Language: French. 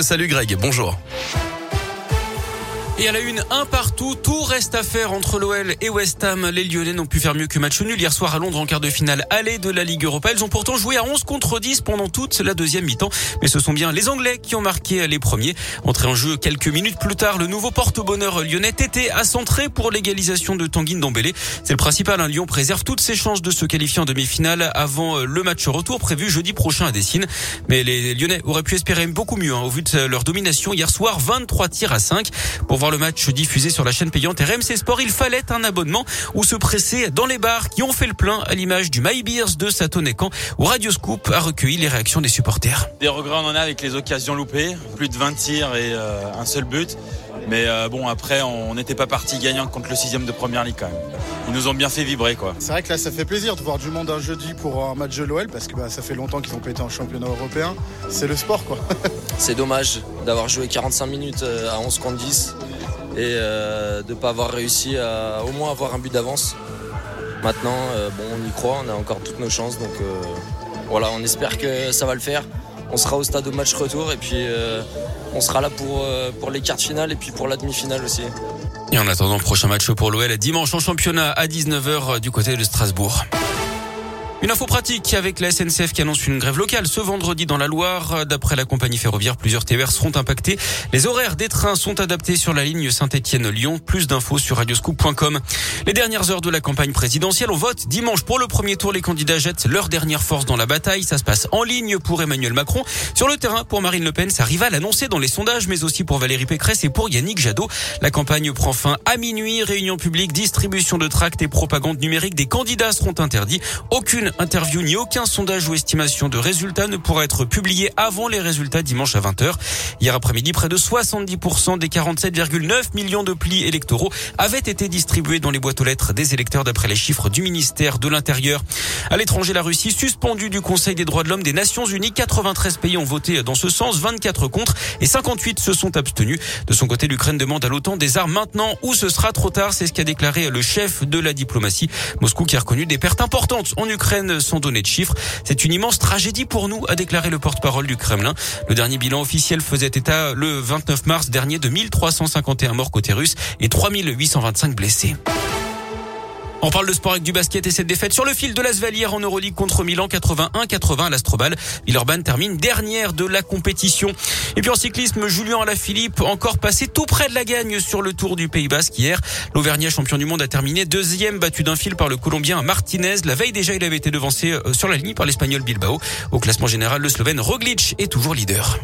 Salut Greg, bonjour. Et à la une, un partout, tout reste à faire entre l'OL et West Ham. Les Lyonnais n'ont pu faire mieux que match nul hier soir à Londres en quart de finale aller de la Ligue Europa. Ils ont pourtant joué à 11 contre 10 pendant toute la deuxième mi-temps. Mais ce sont bien les Anglais qui ont marqué les premiers. Entré en jeu quelques minutes plus tard, le nouveau porte-bonheur lyonnais était à centrer pour l'égalisation de Tanguy Ndombele. C'est le principal. Un Lyon préserve toutes ses chances de se qualifier en demi-finale avant le match retour prévu jeudi prochain à Dessine. Mais les Lyonnais auraient pu espérer beaucoup mieux hein, au vu de leur domination hier soir, 23 tirs à 5. Pour voir le match diffusé sur la chaîne payante RMC Sport, il fallait un abonnement ou se presser dans les bars qui ont fait le plein à l'image du My Beers de Satonecan où Radio Scoop a recueilli les réactions des supporters. Des regrets on en a avec les occasions loupées, plus de 20 tirs et euh, un seul but. Mais euh, bon, après, on n'était pas parti gagnant contre le sixième de première ligue quand même. Ils nous ont bien fait vibrer, quoi. C'est vrai que là, ça fait plaisir de voir du monde un jeudi pour un match de l'OL parce que bah, ça fait longtemps qu'ils ont pas été en championnat européen. C'est le sport, quoi. C'est dommage d'avoir joué 45 minutes euh, à 11 contre 10 et euh, de ne pas avoir réussi à au moins avoir un but d'avance. Maintenant, euh, bon, on y croit, on a encore toutes nos chances, donc euh, voilà, on espère que ça va le faire. On sera au stade au match retour et puis on sera là pour, pour les quarts finales et puis pour la demi-finale aussi. Et en attendant, prochain match pour l'OL dimanche en championnat à 19h du côté de Strasbourg. Une info pratique avec la SNCF qui annonce une grève locale ce vendredi dans la Loire. D'après la compagnie ferroviaire, plusieurs TER seront impactés. Les horaires des trains sont adaptés sur la ligne Saint-Étienne-Lyon. Plus d'infos sur radioscoop.com. Les dernières heures de la campagne présidentielle, on vote dimanche pour le premier tour. Les candidats jettent leur dernière force dans la bataille. Ça se passe en ligne pour Emmanuel Macron. Sur le terrain, pour Marine Le Pen, sa rivale annoncée dans les sondages, mais aussi pour Valérie Pécresse et pour Yannick Jadot. La campagne prend fin à minuit. Réunion publique, distribution de tracts et propagande numérique des candidats seront interdits. Aucune interview ni aucun sondage ou estimation de résultats ne pourra être publié avant les résultats dimanche à 20h. Hier après-midi, près de 70% des 47,9 millions de plis électoraux avaient été distribués dans les boîtes aux lettres des électeurs d'après les chiffres du ministère de l'Intérieur. À l'étranger, la Russie suspendue du Conseil des droits de l'homme des Nations Unies. 93 pays ont voté dans ce sens, 24 contre et 58 se sont abstenus. De son côté, l'Ukraine demande à l'OTAN des armes maintenant ou ce sera trop tard. C'est ce qu'a déclaré le chef de la diplomatie. Moscou qui a reconnu des pertes importantes en Ukraine sans donner de chiffres. C'est une immense tragédie pour nous, a déclaré le porte-parole du Kremlin. Le dernier bilan officiel faisait état le 29 mars dernier de 1351 morts côté russe et 3825 blessés. On parle de sport avec du basket et cette défaite sur le fil de l'Asvel hier en Euroleague contre Milan 81-80 à l'Astrobal. Villeurbanne termine dernière de la compétition. Et puis en cyclisme, Julien Alaphilippe encore passé tout près de la gagne sur le Tour du Pays Basque hier. L'Auvergnat champion du monde a terminé deuxième battu d'un fil par le Colombien Martinez. La veille déjà, il avait été devancé euh, sur la ligne par l'Espagnol Bilbao. Au classement général, le Slovène Roglic est toujours leader.